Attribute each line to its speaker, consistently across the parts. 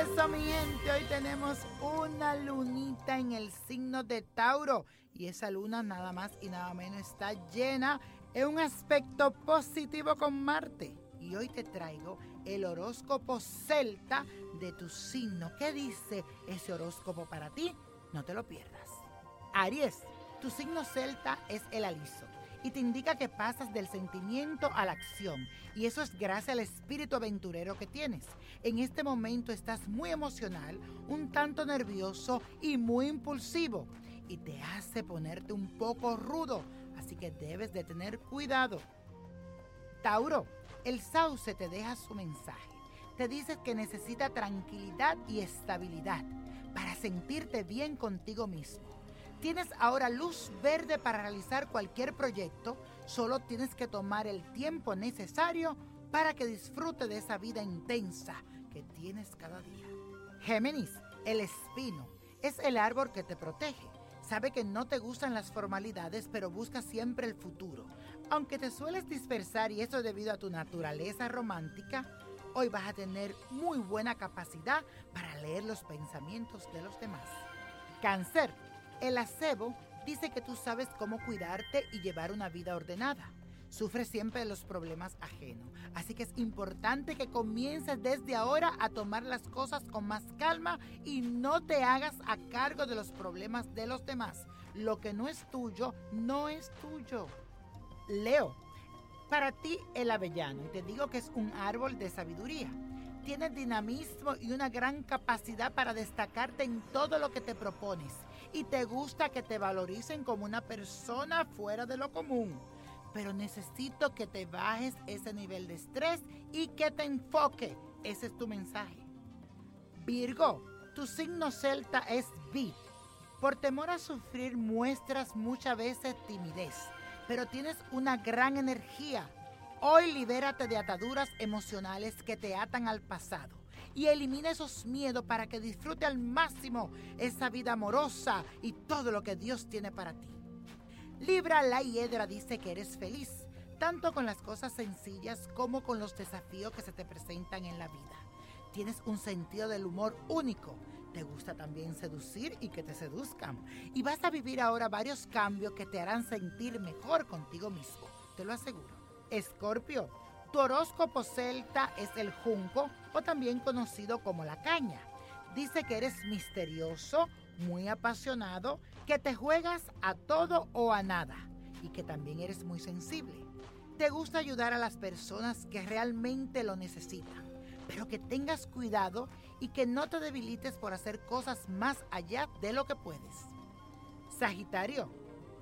Speaker 1: eso, mi gente, hoy tenemos una lunita en el signo de Tauro y esa luna nada más y nada menos está llena en un aspecto positivo con Marte. Y hoy te traigo el horóscopo celta de tu signo. ¿Qué dice ese horóscopo para ti? No te lo pierdas. Aries, tu signo celta es el aliso y te indica que pasas del sentimiento a la acción. Y eso es gracias al espíritu aventurero que tienes. En este momento estás muy emocional, un tanto nervioso y muy impulsivo. Y te hace ponerte un poco rudo. Así que debes de tener cuidado. Tauro, el sauce te deja su mensaje. Te dice que necesita tranquilidad y estabilidad para sentirte bien contigo mismo. Tienes ahora luz verde para realizar cualquier proyecto, solo tienes que tomar el tiempo necesario para que disfrute de esa vida intensa que tienes cada día. Géminis, el espino, es el árbol que te protege. Sabe que no te gustan las formalidades, pero busca siempre el futuro. Aunque te sueles dispersar y eso debido a tu naturaleza romántica, hoy vas a tener muy buena capacidad para leer los pensamientos de los demás. Cáncer, el acebo dice que tú sabes cómo cuidarte y llevar una vida ordenada. Sufre siempre de los problemas ajenos, así que es importante que comiences desde ahora a tomar las cosas con más calma y no te hagas a cargo de los problemas de los demás. Lo que no es tuyo, no es tuyo. Leo, para ti el avellano, y te digo que es un árbol de sabiduría tienes dinamismo y una gran capacidad para destacarte en todo lo que te propones. Y te gusta que te valoricen como una persona fuera de lo común. Pero necesito que te bajes ese nivel de estrés y que te enfoque. Ese es tu mensaje. Virgo, tu signo celta es Vid. Por temor a sufrir muestras muchas veces timidez, pero tienes una gran energía Hoy libérate de ataduras emocionales que te atan al pasado y elimina esos miedos para que disfrute al máximo esa vida amorosa y todo lo que Dios tiene para ti. Libra la hiedra dice que eres feliz, tanto con las cosas sencillas como con los desafíos que se te presentan en la vida. Tienes un sentido del humor único. Te gusta también seducir y que te seduzcan. Y vas a vivir ahora varios cambios que te harán sentir mejor contigo mismo. Te lo aseguro. Escorpio, tu horóscopo celta es el junco o también conocido como la caña. Dice que eres misterioso, muy apasionado, que te juegas a todo o a nada y que también eres muy sensible. Te gusta ayudar a las personas que realmente lo necesitan, pero que tengas cuidado y que no te debilites por hacer cosas más allá de lo que puedes. Sagitario,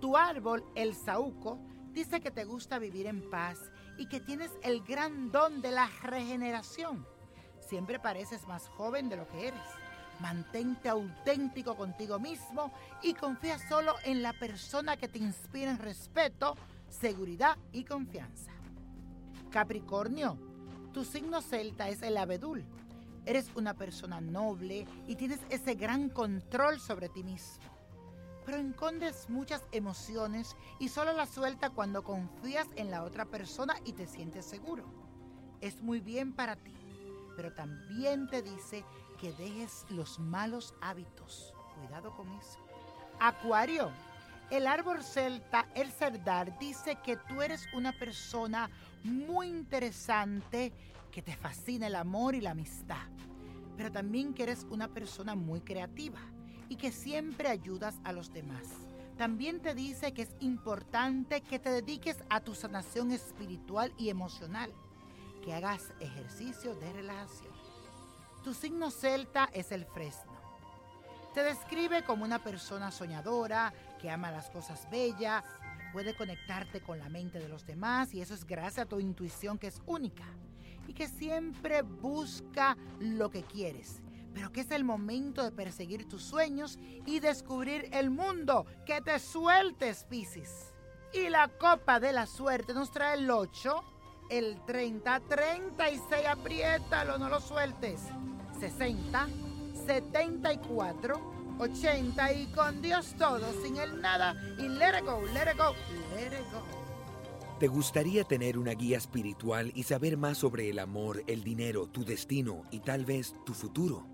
Speaker 1: tu árbol, el saúco, dice que te gusta vivir en paz y que tienes el gran don de la regeneración. Siempre pareces más joven de lo que eres. Mantente auténtico contigo mismo y confía solo en la persona que te inspira en respeto, seguridad y confianza. Capricornio, tu signo celta es el abedul. Eres una persona noble y tienes ese gran control sobre ti mismo pero encondes muchas emociones y solo las suelta cuando confías en la otra persona y te sientes seguro. Es muy bien para ti, pero también te dice que dejes los malos hábitos. Cuidado con eso. Acuario, el árbol celta, el cerdar, dice que tú eres una persona muy interesante, que te fascina el amor y la amistad, pero también que eres una persona muy creativa y que siempre ayudas a los demás. También te dice que es importante que te dediques a tu sanación espiritual y emocional, que hagas ejercicio de relajación. Tu signo celta es el fresno. Te describe como una persona soñadora, que ama las cosas bellas, puede conectarte con la mente de los demás y eso es gracias a tu intuición que es única y que siempre busca lo que quieres pero que es el momento de perseguir tus sueños y descubrir el mundo. Que te sueltes, Piscis. Y la copa de la suerte nos trae el 8, el 30, 36, apriétalo, no lo sueltes. 60, 74, 80 y con Dios todo, sin el nada y let it go, let it go, let it go.
Speaker 2: ¿Te gustaría tener una guía espiritual y saber más sobre el amor, el dinero, tu destino y tal vez tu futuro?